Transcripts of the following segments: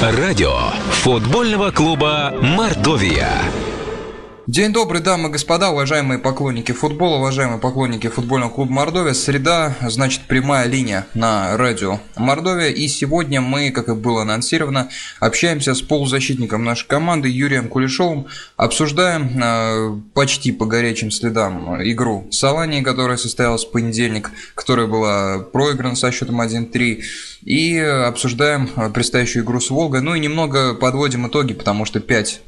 Радио футбольного клуба «Мордовия». День добрый, дамы и господа, уважаемые поклонники футбола, уважаемые поклонники футбольного клуба Мордовия. Среда, значит, прямая линия на радио Мордовия. И сегодня мы, как и было анонсировано, общаемся с полузащитником нашей команды Юрием Кулешовым. Обсуждаем э, почти по горячим следам игру Салани, которая состоялась в понедельник, которая была проиграна со счетом 1-3. И обсуждаем предстоящую игру с Волгой. Ну и немного подводим итоги, потому что 5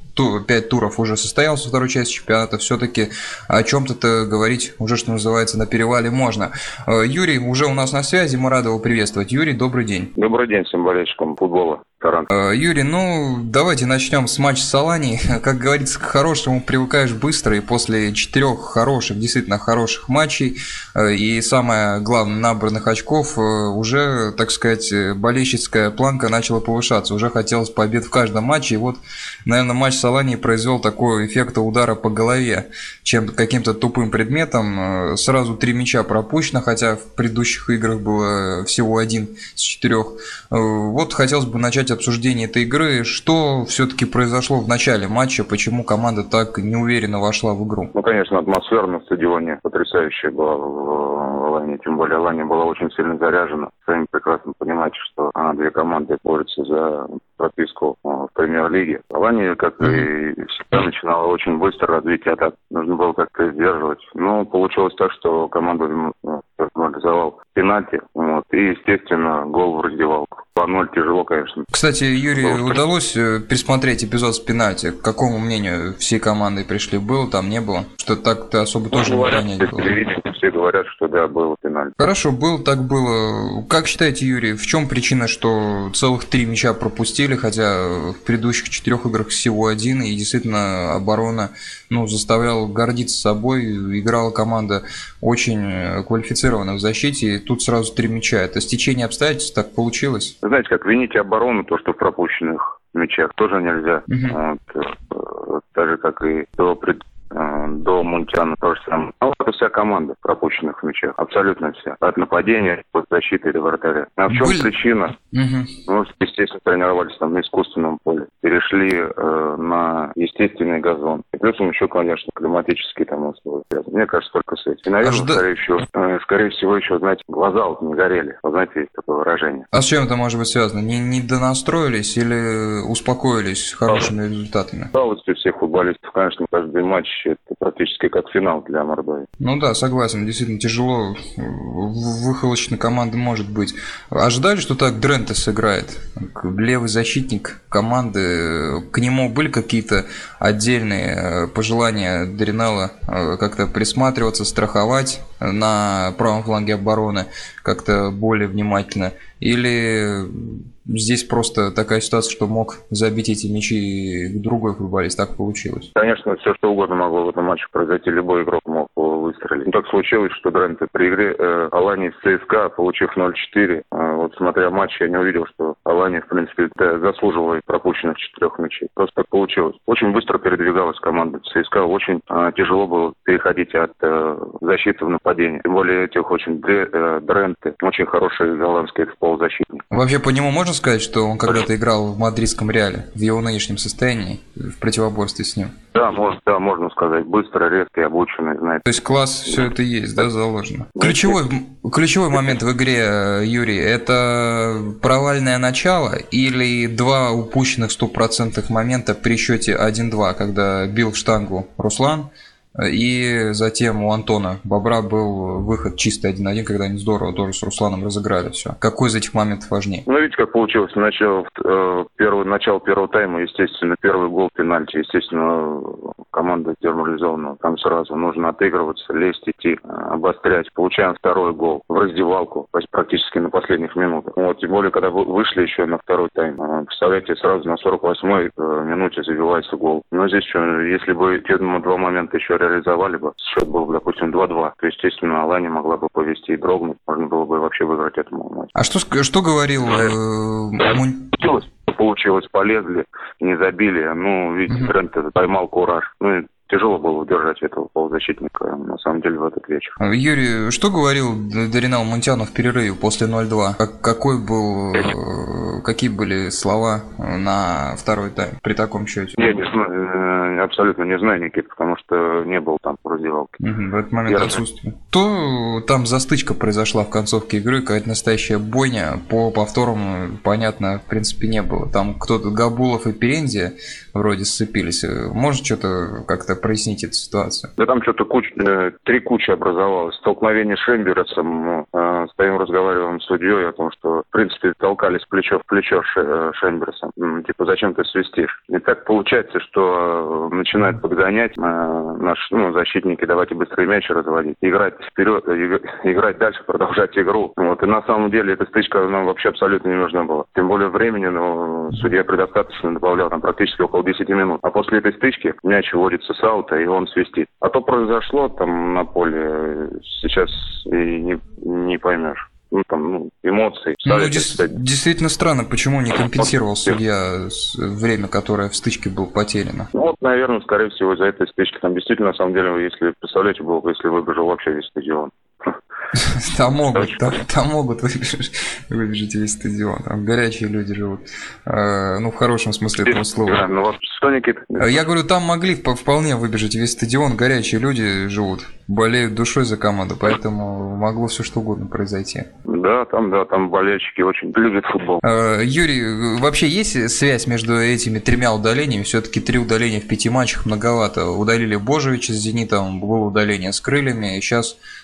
пять туров уже состоялся второй часть чемпионата, все-таки о чем-то говорить уже, что называется, на перевале можно. Э, Юрий уже у нас на связи, мы рады его приветствовать. Юрий, добрый день. Добрый день всем болельщикам футбола. Тарант. Э, Юрий, ну давайте начнем с матча с Алани. Как говорится, к хорошему привыкаешь быстро, и после четырех хороших, действительно хороших матчей, э, и самое главное, набранных очков, э, уже, так сказать, болельщицкая планка начала повышаться. Уже хотелось побед в каждом матче, и вот, наверное, матч с Алани произвел такой эффект удара по голове, чем каким-то тупым предметом. Сразу три мяча пропущено, хотя в предыдущих играх было всего один с четырех. Вот хотелось бы начать начать обсуждение этой игры. Что все-таки произошло в начале матча? Почему команда так неуверенно вошла в игру? Ну, конечно, атмосфера на стадионе потрясающая была в Лане. Тем более Лане была очень сильно заряжена. Сами прекрасно понимаете, что а, две команды борются за прописку а, в премьер-лиге. Лане, как и всегда, начинала очень быстро развитие атак. Нужно было как-то сдерживать. Но получилось так, что команда реализовал пенальти. Вот, и, естественно, гол в раздевалку. По ноль тяжело, конечно. Кстати, Юрий, Гол, удалось э, пересмотреть эпизод с пенальти? К какому мнению всей команды пришли? Было там, не было? Что так ты особо ну, тоже говорят, не было? Все говорят, что да, было пенальти. Хорошо, был, так было. Как считаете, Юрий, в чем причина, что целых три мяча пропустили, хотя в предыдущих четырех играх всего один, и действительно оборона ну, заставляла гордиться собой, играла команда очень квалифицированно в защите, и тут сразу три мяча. Это стечение обстоятельств так получилось? Знаете, как вините оборону, то, что в пропущенных мячах тоже нельзя. Uh-huh. Вот, так же, как и до пред Э, до Мунтиана то же самое. Ну, это вся команда пропущенных мячах. Абсолютно вся. От нападения, от защиты до вратаря. А в чем Были... причина? Угу. Ну, естественно, тренировались там на искусственном поле. Перешли э, на естественный газон. Плюсом еще, конечно, климатические там условия. Мне кажется, только с этим. И, наверное, Ожида... скорее, всего, э, скорее всего, еще, знаете, глаза вот не горели. Вы знаете, есть такое выражение. А с чем это может быть связано? Не, не донастроились или успокоились хорошими результатами? Усталостью всех футболистов, конечно, каждый матч это практически как финал для Мордовии. Ну да, согласен, действительно тяжело. Выхолочной команды может быть. Ожидали, что так Дрента сыграет? Левый защитник команды. К нему были какие-то отдельные э, пожелания Дринала э, как-то присматриваться, страховать на правом фланге обороны как-то более внимательно? Или здесь просто такая ситуация, что мог забить эти мячи другой футболист, так получилось? Конечно, все что угодно могло в этом матче произойти, любой игрок мог выстрелить. Но так случилось, что Дренте при игре э, Алани с ЦСКА, получив 0-4, э, вот смотря матч, я не увидел, что Алани, в принципе, заслуживает пропущенных четырех мячей. Просто так получилось. Очень быстро передвигалась команда ЦСКА, очень э, тяжело было переходить от э, защиты в нападение. Тем более этих очень э, Дренте, очень хороший голландский полузащитник. Вообще по нему можно сказать, что он когда-то играл в мадридском Реале, в его нынешнем состоянии, в противоборстве с ним? Да, может, да, можно сказать. Быстро, резкий, обученный, знает. То есть класс, все это есть, да, заложено. Ключевой, ключевой момент в игре, Юрий, это провальное начало или два упущенных стопроцентных момента при счете 1-2, когда бил в штангу Руслан, и затем у Антона Бобра был выход чисто 1-1, когда они здорово тоже с Русланом разыграли все. Какой из этих моментов важнее? Ну, видите, как получилось. Начало, э, первый, начало первого тайма, естественно, первый гол пенальти. Естественно, команда деморализована. Там сразу нужно отыгрываться, лезть, идти, обострять. Получаем второй гол в раздевалку, практически на последних минутах. Вот, тем более, когда вышли еще на второй тайм. Э, представляете, сразу на 48-й э, минуте забивается гол. Но здесь, что, если бы те два момента еще реализовали бы, счет был бы, допустим, 2-2, то, естественно, Алани могла бы повести и дрогнуть, можно было бы вообще выиграть этому матч. А что, что говорил... Э, получилось, получилось, полезли, не забили. Ну, видите, тренд поймал кураж. Ну, тяжело было удержать этого полузащитника, на самом деле, в этот вечер. А, Юрий, что говорил Даринал Мунтянов в перерыве после 0-2? Как, какой был, э, какие были слова на второй тайм при таком счете? Я не знаю, э, абсолютно не знаю, Никит, потому что не был там в раздевалке. Угу, в этот момент Я отсутствие. То там застычка произошла в концовке игры, какая-то настоящая бойня. По повторам, понятно, в принципе, не было. Там кто-то, Габулов и Перензия вроде сцепились. Может что-то как-то прояснить эту ситуацию? Да там что-то куч... Э, три кучи образовалось. Столкновение с Шембересом. Э, стоим, разговариваем с судьей о том, что, в принципе, толкались плечо в плечо э, Шембересом. Типа, зачем ты свистишь? И так получается, что начинают подгонять наши ну, защитники, давайте быстрый мяч разводить, играть вперед, играть дальше, продолжать игру. Вот. И на самом деле эта стычка нам вообще абсолютно не нужна была. Тем более времени, но судья предостаточно добавлял там практически около 10 минут. А после этой стычки мяч вводится с аута, и он свистит. А то произошло там на поле, сейчас и не, не поймешь ну, там, ну, эмоций. Ну, дес- действительно странно, почему не компенсировал судья время, которое в стычке было потеряно. Ну, вот, наверное, скорее всего, из-за этой стычки. Там действительно, на самом деле, если, представляете, было бы, если выбежал вообще весь стадион. Там могут, там, там могут выбежать, весь стадион. Там горячие люди живут. Э, ну, в хорошем смысле этого слова. Никита? Я говорю, там могли вполне выбежать весь стадион. Горячие люди живут, болеют душой за команду, поэтому могло все что угодно произойти. Да, там, да, там болельщики очень любят футбол. Э, Юрий, вообще есть связь между этими тремя удалениями? Все-таки три удаления в пяти матчах многовато. Удалили Божевича с Зенитом, было удаление с крыльями, и сейчас Э,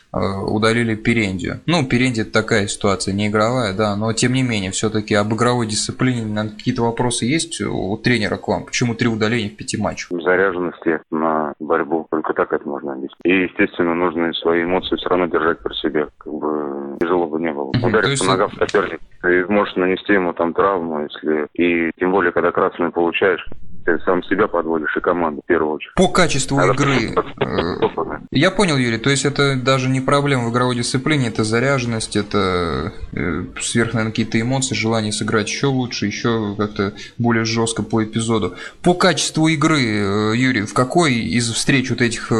удалили Перендию. Ну, Перенди это такая ситуация, не игровая, да, но тем не менее, все-таки об игровой дисциплине какие-то вопросы есть у тренера к вам? Почему три удаления в пяти матчах? Заряженности на борьбу, только так это можно объяснить. И, естественно, нужно свои эмоции все равно держать при себе, как бы тяжело бы не было. Ударить есть... по ногам соперника, ты можешь нанести ему там травму, если... И тем более, когда красную получаешь, ты сам себя подводишь и команду в первую очередь. По качеству Надо игры. Э, я понял, Юрий, то есть это даже не проблема в игровой дисциплине, это заряженность, это э, сверх, наверное, какие-то эмоции, желание сыграть еще лучше, еще как-то более жестко по эпизоду. По качеству игры, э, Юрий, в какой из встреч вот этих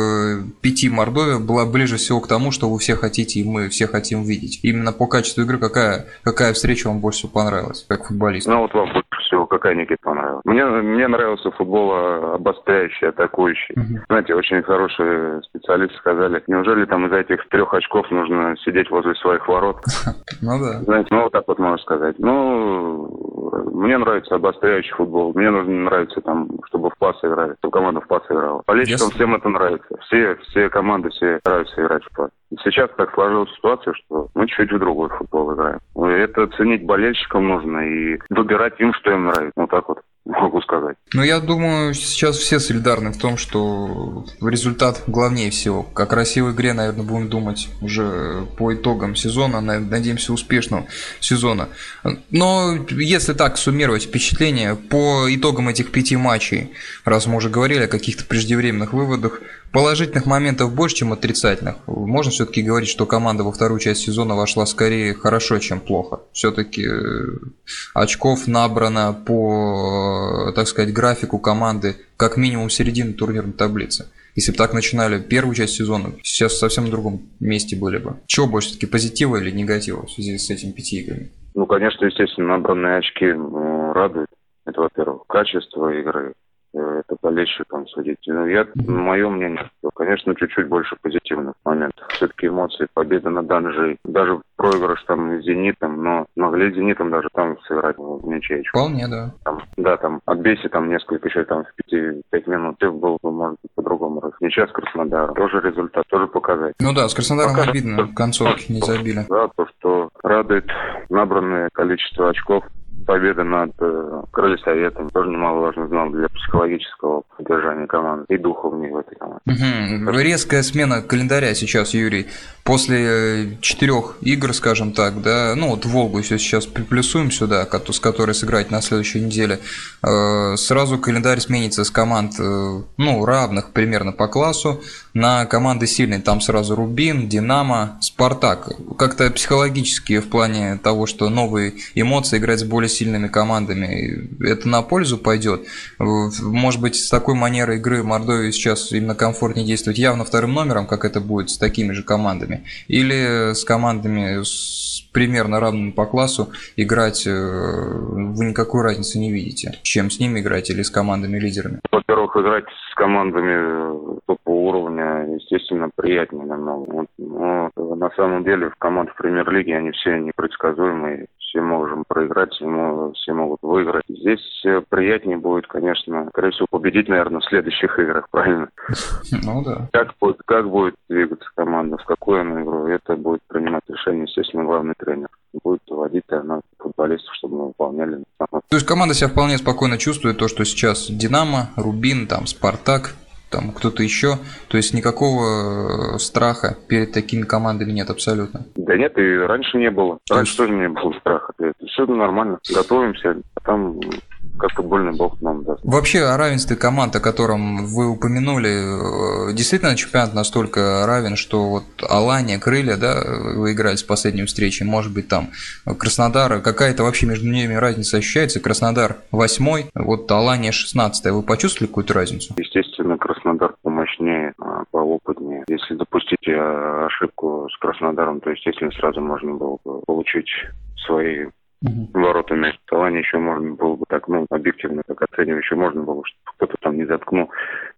пяти Мордовия была ближе всего к тому, что вы все хотите и мы все хотим видеть? Именно по качеству игры какая, какая встреча вам больше всего понравилась, как футболист? Ну вот вам больше всего какая, Никита, понравилась? Мне, мне нравился футбол обостряющий, атакующий. Угу. Знаете, очень хорошие специалисты сказали, неужели там из-за этих трех очков нужно сидеть возле своих ворот? Ну да. Знаете, ну вот так вот можно сказать. Ну, мне нравится обостряющий футбол. Мне нравится там, чтобы в пас играли, чтобы команда в пас играла. Болельщикам всем это нравится. Все, все команды, все нравится играть в пас. Сейчас так сложилась ситуация, что мы чуть в другой футбол играем. Это ценить болельщикам нужно и выбирать им, что им нравится. Вот так вот могу сказать. Ну, я думаю, сейчас все солидарны в том, что результат главнее всего. Как красивой игре, наверное, будем думать уже по итогам сезона, надеемся, успешного сезона. Но если так суммировать впечатления по итогам этих пяти матчей, раз мы уже говорили о каких-то преждевременных выводах, Положительных моментов больше, чем отрицательных. Можно все-таки говорить, что команда во вторую часть сезона вошла скорее хорошо, чем плохо. Все-таки э, очков набрано по, так сказать, графику команды как минимум середины турнирной таблицы. Если бы так начинали первую часть сезона, сейчас в совсем другом месте были бы. Чего больше, все-таки позитива или негатива в связи с этими пяти играми? Ну, конечно, естественно, набранные очки ну, радуют. Это, во-первых, качество игры, Э, это болельщикам судить. Но ну, я, мое мнение, что, конечно, чуть-чуть больше позитивных моментов. Все-таки эмоции, победа над Данжей, даже проигрыш там с Зенитом, но могли Зенитом даже там сыграть в ничейку. Вполне, да. Там, да, там отбейся там несколько еще там в пяти, пять минут, все было бы, может быть, по-другому раз. Ничья с Краснодаром, тоже результат, тоже показать. Ну да, с Краснодаром Пока... обидно, в концовке не забили. Да, то, что радует набранное количество очков, победа над э, Крылья Советом тоже немаловажный знал для психологического поддержания команды и духа в ней в этой команде. Угу. Резкая смена календаря сейчас, Юрий. После э, четырех игр, скажем так, да, ну вот Волгу все сейчас приплюсуем сюда, с которой сыграть на следующей неделе, э, сразу календарь сменится с команд, э, ну, равных примерно по классу, на команды сильные. Там сразу Рубин, Динамо, Спартак. Как-то психологически в плане того, что новые эмоции играть с более сильными командами, это на пользу пойдет. Может быть, с такой манерой игры Мордовии сейчас именно комфортнее действовать явно вторым номером, как это будет с такими же командами, или с командами с примерно равными по классу играть э, вы никакой разницы не видите, чем с ними играть или с командами-лидерами? Во-первых, играть с командами топового уровня, естественно, приятнее намного. Но на самом деле в командах премьер-лиги они все непредсказуемые все можем проиграть, все могут выиграть. Здесь э, приятнее будет, конечно, скорее всего, победить, наверное, в следующих играх, правильно? Ну да. Как будет, как будет двигаться команда, в какую она игру, это будет принимать решение, естественно, главный тренер. Будет вводить она футболистов, чтобы мы выполняли. То есть команда себя вполне спокойно чувствует, то, что сейчас Динамо, Рубин, там, Спартак, там кто-то еще. То есть никакого э, страха перед такими командами нет абсолютно. Да нет, и раньше не было. Раньше тоже не было страха. Все нормально. Готовимся, а там как-то больно Бог нам даст. Вообще о равенстве команд, о котором вы упомянули, э, действительно чемпионат настолько равен, что вот Алания, Крылья, да, вы играли с последней встречи, может быть там Краснодар, какая-то вообще между ними разница ощущается, Краснодар восьмой, вот Алания 16 вы почувствовали какую-то разницу? Естественно, Краснодар помощнее, а, поопытнее. Если допустить э, ошибку с Краснодаром, то, естественно, сразу можно было бы получить свои угу. воротами Талане еще можно было бы так, ну, объективно так оценивать, еще можно было, чтобы кто-то там не заткнул,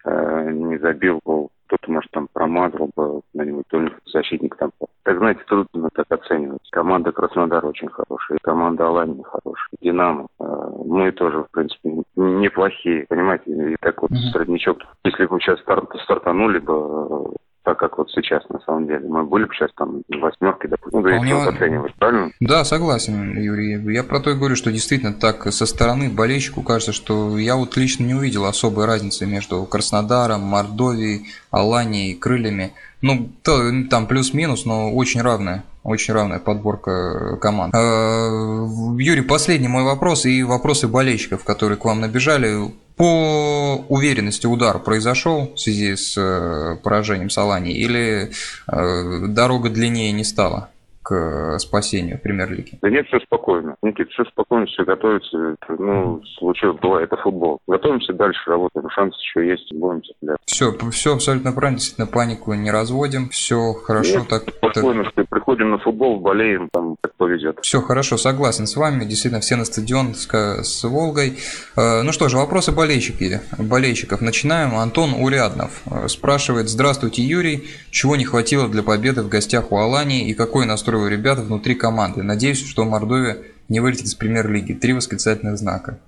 э, не забил гол, кто-то, может, там промазал бы на-нибудь, то защитник там. Так, знаете, трудно так оценивать. Команда Краснодар очень хорошая, команда Алании хорошая, Динамо. Э, мы тоже, в принципе, неплохие, понимаете, и так вот mm среднячок. Если бы сейчас старт, стартанули бы так как вот сейчас на самом деле. Мы были бы сейчас там восьмерки, допустим, ну, да если вот оценивать, правильно? Да, согласен, Юрий. Я про то и говорю, что действительно так со стороны болельщику кажется, что я вот лично не увидел особой разницы между Краснодаром, Мордовией, Аланией, Крыльями. Ну, то, там плюс-минус, но очень равная очень равная подборка команд. А, Юрий, последний мой вопрос и вопросы болельщиков, которые к вам набежали. По уверенности удар произошел в связи с э, поражением Салани или э, дорога длиннее не стала? К спасению премьер-лиги? Да нет, все спокойно. Никит, все спокойно, все готовится. Ну, случилось, было, это футбол. Готовимся дальше, работаем. Шанс еще есть, будем цепляться. Все, все абсолютно правильно. Действительно, панику не разводим. Все хорошо. Нет, так, спокойно, так... приходим на футбол, болеем, там, как повезет. Все хорошо, согласен с вами. Действительно, все на стадион с, с Волгой. Э, ну что же, вопросы болельщики, болельщиков. Начинаем. Антон Уряднов э, спрашивает. Здравствуйте, Юрий. Чего не хватило для победы в гостях у Алании и какой настрой у ребят внутри команды. Надеюсь, что Мордовия не вылетит из премьер-лиги. Три восклицательных знака.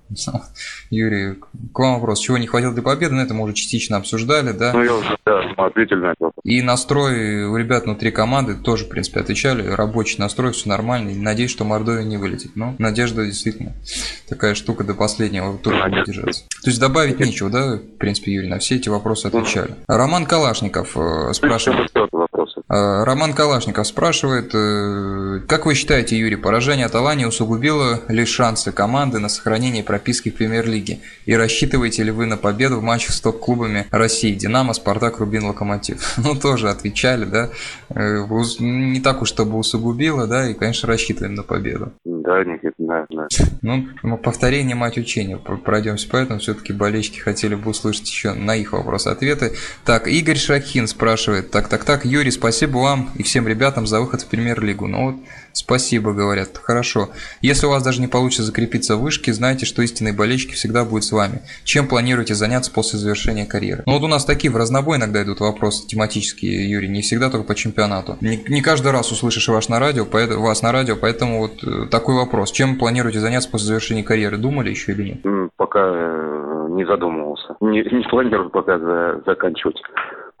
Юрий, к вам вопрос. Чего не хватило для победы? Ну, это мы уже частично обсуждали, да? Ну, я уже, да, ответили на это. И настрой у ребят внутри команды тоже, в принципе, отвечали. Рабочий настрой, все нормально. И надеюсь, что Мордовия не вылетит. Но надежда действительно такая штука до последнего тура будет держаться. То есть добавить нечего, да, в принципе, Юрий, на все эти вопросы отвечали. Роман Калашников э, спрашивает. Э, Роман Калашников спрашивает, э, как вы считаете, Юрий, поражение от Алании усугубило ли шансы команды на сохранение прописки в премьер-лиге? И рассчитываете ли вы на победу в матчах с топ-клубами России? Динамо, Спартак, Рубин, Локомотив. Ну, тоже отвечали, да? Э, не так уж, чтобы усугубило, да, и, конечно, рассчитываем на победу. Да, Никит, да, да. Ну, повторение мать учения. Пройдемся по этому. Все-таки болельщики хотели бы услышать еще на их вопросы ответы. Так, Игорь Шахин спрашивает. Так, так, так, Юрий, спасибо вам и всем ребятам за выход в премьер-лигу. Ну вот, Спасибо, говорят. Хорошо. Если у вас даже не получится закрепиться в вышке, знайте, что истинные болельщики всегда будут с вами. Чем планируете заняться после завершения карьеры? Ну вот у нас такие в разнобой иногда идут вопросы тематические, Юрий, не всегда только по чемпионату. Не, не каждый раз услышишь ваш на радио, поэтому, вас на радио, поэтому вот э, такой вопрос. Чем планируете заняться после завершения карьеры? Думали еще или нет? Пока э, не задумывался. Не, не планирую пока за, заканчивать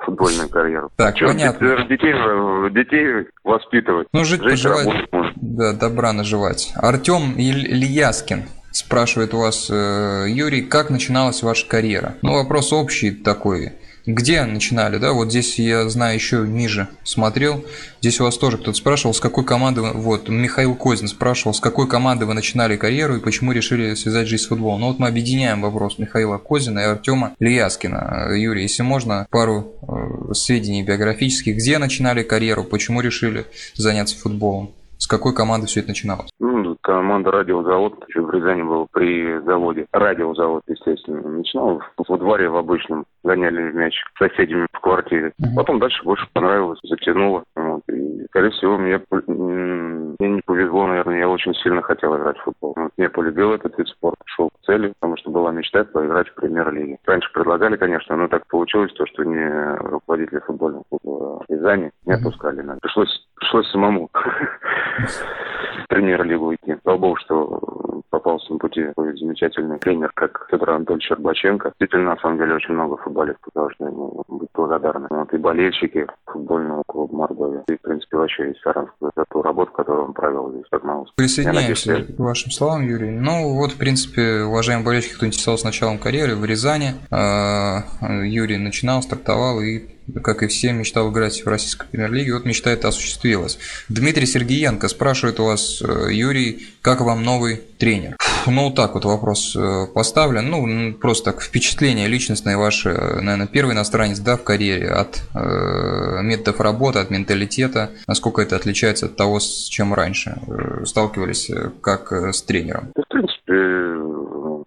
футбольную карьеру. Так, Что, понятно. Детей, детей воспитывать. Ну, жить, жить пожелать. Да, добра наживать. Артем Ильяскин спрашивает у вас, э, Юрий, как начиналась ваша карьера? Ну, вопрос общий такой. Где начинали, да? Вот здесь я знаю еще ниже смотрел. Здесь у вас тоже кто-то спрашивал, с какой команды, вот, Михаил Козин спрашивал, с какой команды вы начинали карьеру и почему решили связать жизнь с футболом. Ну вот мы объединяем вопрос Михаила Козина и Артема Лияскина. Юрий, если можно, пару э, сведений биографических, где начинали карьеру, почему решили заняться футболом? С какой команды все это начиналось? Ну, команда «Радиозавод» еще в Рязани был при заводе. «Радиозавод», естественно. Начинал во дворе в обычном, гоняли мяч с соседями в квартире. Потом дальше больше понравилось, затянуло. Вот. И, скорее всего, мне, мне не повезло, наверное, я очень сильно хотел играть в футбол. Вот. Я полюбил этот вид спорта, шел к цели, потому что была мечта поиграть в премьер-лиге. Раньше предлагали, конечно, но так получилось то, что не руководители футбольного клуба Рязани не отпускали. Пришлось, пришлось самому в премьер-лигу идти. Слава богу, что попался на пути такой замечательный тренер, как Федор Анатольевич Щербаченко. Действительно, на самом деле, очень много футболистов должны ему быть благодарны. Вот и болельщики футбольного клуба Мордовия, и, в принципе, вообще весь Саранск за ту работу, которую он провел здесь, Согнулся. Присоединяемся надеюсь, к вашим словам, Юрий. Ну, вот, в принципе, уважаемые болельщики, кто интересовался началом карьеры в Рязани, а, Юрий начинал, стартовал и как и все, мечтал играть в российской премьер-лиге. Вот мечта эта осуществилась. Дмитрий Сергеенко спрашивает у вас, э, Юрий, как вам новый тренер? Ну, вот так вот вопрос э, поставлен. Ну, просто так, впечатление личностное ваше, э, наверное, первый иностранец, да, в карьере, от э, методов работы, от менталитета, насколько это отличается от того, с чем раньше сталкивались, как с тренером?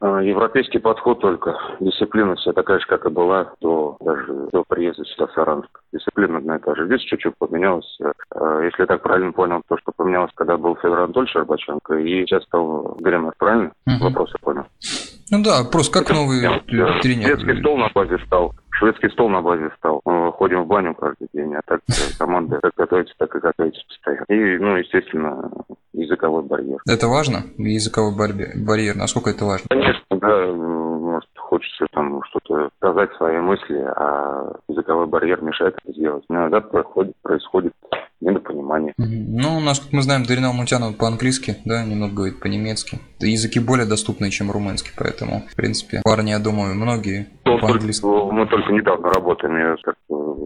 Принципе, европейский подход только. Дисциплина вся такая же, как и была до, даже до приезда сюда в Саранск. Дисциплина одна и та же. Здесь чуть-чуть поменялось. Э, если я так правильно понял, то, что поменялось, когда был Федор Анатольевич Щербаченко, и сейчас стал Гремер, правильно? Угу. Вопрос я понял. Ну да, просто как новый тренер. Детский стол на базе стал шведский стол на базе стал. Мы ходим в баню каждый день, а так команда как готовится, так и готовится постоянно. И, ну, естественно, языковой барьер. Это важно? Языковой барьер. Насколько это важно? Конечно, да. Может, хочется там что-то сказать, свои мысли, а языковой барьер мешает это сделать. Иногда проходит, происходит недопонимание. Ну, насколько мы знаем, Дарина Мутянова по-английски, да, немного говорит по-немецки. Языки более доступные, чем румынский, поэтому, в принципе, парни, я думаю, многие ну, по-английски. Мы только недавно работаем, я как,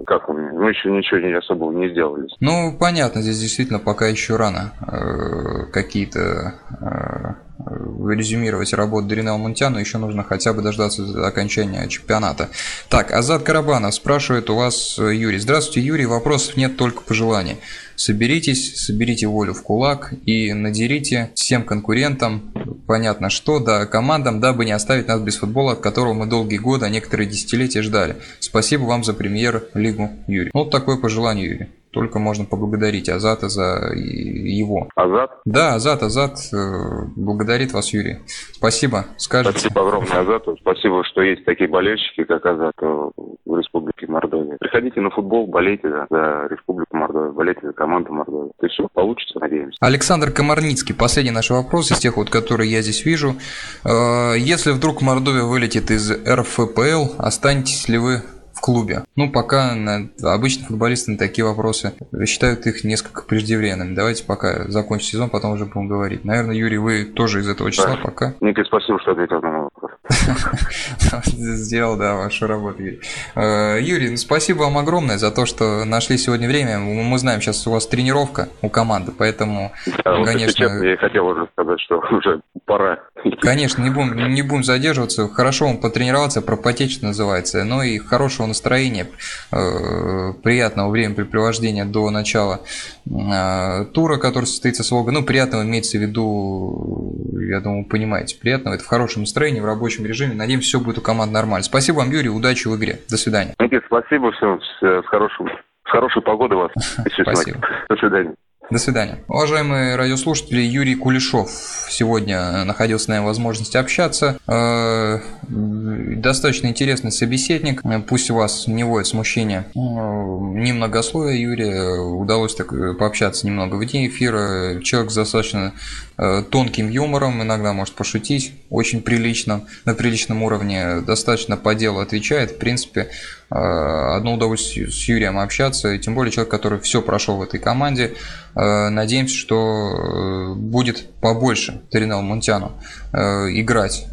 как меня, мы еще ничего не особого не сделали. Ну, понятно, здесь действительно пока еще рано э, какие-то э, резюмировать работу Дарина Алмунтяна, еще нужно хотя бы дождаться окончания чемпионата. Так, Азат Карабанов спрашивает у вас э, Юрий. Здравствуйте, Юрий. Вопросов нет, только пожеланий. Соберитесь, соберите волю в кулак и надерите всем конкурентам, понятно что, да, командам, дабы не оставить нас без футбола, от которого мы долгие годы, а некоторые десятилетия ждали. Спасибо вам за премьер-лигу, Юрий. Вот такое пожелание, Юрий только можно поблагодарить Азата за его. Азат? Да, Азат, Азат э, благодарит вас, Юрий. Спасибо, скажите. Спасибо огромное Азату. Спасибо, что есть такие болельщики, как Азат э, в Республике Мордовия. Приходите на футбол, болейте за, за Республику Мордовия, болейте за команду Мордовии. То есть все получится, надеемся. Александр Комарницкий, последний наш вопрос из тех, вот, которые я здесь вижу. Э, если вдруг Мордовия вылетит из РФПЛ, останетесь ли вы в клубе. Ну, пока на, обычно футболисты на такие вопросы считают их несколько преждевременными. Давайте пока закончим сезон, потом уже будем говорить. Наверное, Юрий, вы тоже из этого числа да. пока? Никита, спасибо, что ответил на мой вопрос. Сделал, да, вашу работу, Юрий. Э, Юрий, ну, спасибо вам огромное за то, что нашли сегодня время. Мы знаем, сейчас у вас тренировка у команды, поэтому, да, конечно... я хотел уже сказать, что уже пора. Конечно, не будем, не будем задерживаться. Хорошо вам потренироваться, пропотеть, что называется. Но и хорошего настроения, э, приятного времяпрепровождения до начала э, тура, который состоится с Волгой. Ну, приятного имеется в виду, я думаю, понимаете, приятного. Это в хорошем настроении, в рабочем режиме. Надеемся, все будет у команды нормально. Спасибо вам, Юрий, удачи в игре. До свидания. Никита, спасибо, всем с хорошим с хорошей погодой вас. Спасибо. До свидания. До свидания. Уважаемые радиослушатели, Юрий Кулешов сегодня находился нами возможности общаться. Э, достаточно интересный собеседник. Пусть у вас не вводит смущение э, немногословие Юрия. Удалось так пообщаться немного в день эфира. Человек с достаточно э, тонким юмором, иногда может пошутить очень прилично, на приличном уровне. Достаточно по делу отвечает. В принципе, одно удовольствие с Юрием общаться. Тем более человек, который все прошел в этой команде. Э, надеемся, что э, будет побольше Теринел Мунтяну э, играть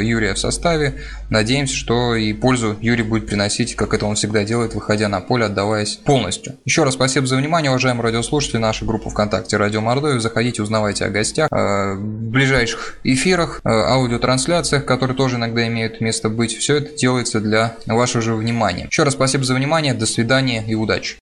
Юрия в составе. Надеемся, что и пользу Юрий будет приносить, как это он всегда делает, выходя на поле, отдаваясь полностью. Еще раз спасибо за внимание, уважаемые радиослушатели. Наша группа ВКонтакте Радио Мордовия. Заходите, узнавайте о гостях, в ближайших эфирах, аудиотрансляциях, которые тоже иногда имеют место быть. Все это делается для вашего же внимания. Еще раз спасибо за внимание, до свидания и удачи.